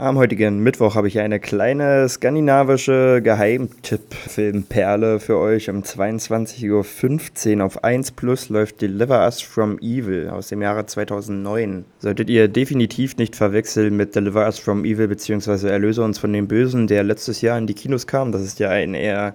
Am heutigen Mittwoch habe ich eine kleine skandinavische Geheimtipp-Filmperle für euch. Um 22.15 Uhr auf 1 Plus läuft Deliver Us from Evil aus dem Jahre 2009. Solltet ihr definitiv nicht verwechseln mit Deliver Us from Evil bzw. Erlöse uns von dem Bösen, der letztes Jahr in die Kinos kam. Das ist ja ein eher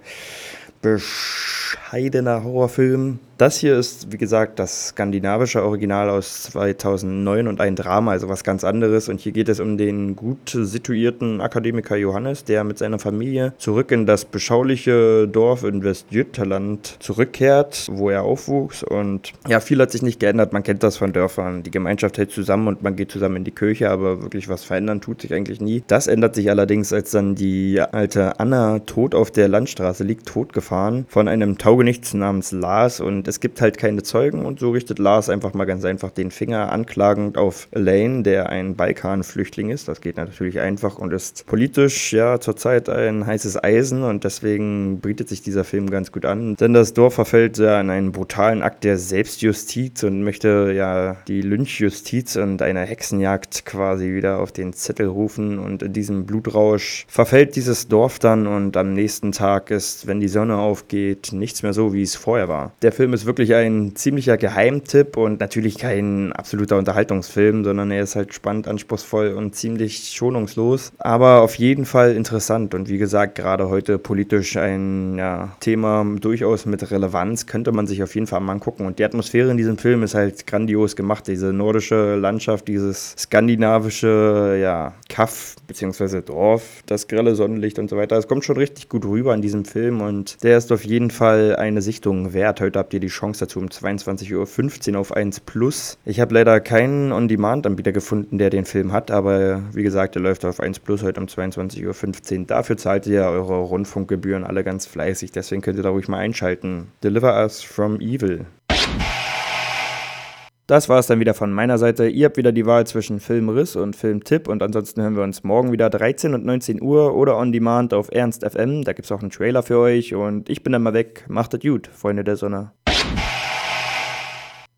bescheidener Horrorfilm das hier ist, wie gesagt, das skandinavische Original aus 2009 und ein Drama, also was ganz anderes. Und hier geht es um den gut situierten Akademiker Johannes, der mit seiner Familie zurück in das beschauliche Dorf in Westjütterland zurückkehrt, wo er aufwuchs. Und ja, viel hat sich nicht geändert. Man kennt das von Dörfern. Die Gemeinschaft hält zusammen und man geht zusammen in die Kirche, aber wirklich was verändern tut sich eigentlich nie. Das ändert sich allerdings, als dann die alte Anna tot auf der Landstraße liegt, totgefahren von einem Taugenichts namens Lars und es gibt halt keine Zeugen und so richtet Lars einfach mal ganz einfach den Finger anklagend auf Elaine, der ein Balkan-Flüchtling ist. Das geht natürlich einfach und ist politisch ja zurzeit ein heißes Eisen und deswegen bietet sich dieser Film ganz gut an. Denn das Dorf verfällt ja in einen brutalen Akt der Selbstjustiz und möchte ja die Lynchjustiz und eine Hexenjagd quasi wieder auf den Zettel rufen und in diesem Blutrausch verfällt dieses Dorf dann und am nächsten Tag ist, wenn die Sonne aufgeht, nichts mehr so, wie es vorher war. Der Film ist wirklich ein ziemlicher Geheimtipp und natürlich kein absoluter Unterhaltungsfilm, sondern er ist halt spannend, anspruchsvoll und ziemlich schonungslos, aber auf jeden Fall interessant und wie gesagt, gerade heute politisch ein ja, Thema durchaus mit Relevanz, könnte man sich auf jeden Fall mal angucken und die Atmosphäre in diesem Film ist halt grandios gemacht, diese nordische Landschaft, dieses skandinavische, ja, Kaff bzw. Dorf, das grelle Sonnenlicht und so weiter, es kommt schon richtig gut rüber in diesem Film und der ist auf jeden Fall eine Sichtung wert. Heute habt ihr die Chance dazu um 22.15 Uhr auf 1 Plus. Ich habe leider keinen On-Demand-Anbieter gefunden, der den Film hat, aber wie gesagt, der läuft auf 1 Plus heute um 22.15 Uhr. Dafür zahlt ihr eure Rundfunkgebühren alle ganz fleißig, deswegen könnt ihr da ruhig mal einschalten. Deliver Us from Evil. Das war es dann wieder von meiner Seite. Ihr habt wieder die Wahl zwischen Filmriss und Filmtipp und ansonsten hören wir uns morgen wieder 13 und 19 Uhr oder on demand auf Ernst FM. Da gibt es auch einen Trailer für euch und ich bin dann mal weg. Macht es gut, Freunde der Sonne.